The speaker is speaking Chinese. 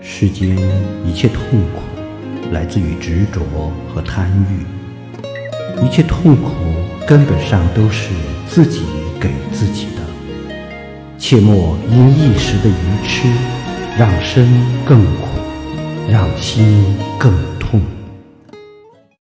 世间一切痛苦来自于执着和贪欲，一切痛苦根本上都是自己给自己的，切莫因一时的愚痴让身更苦，让心更。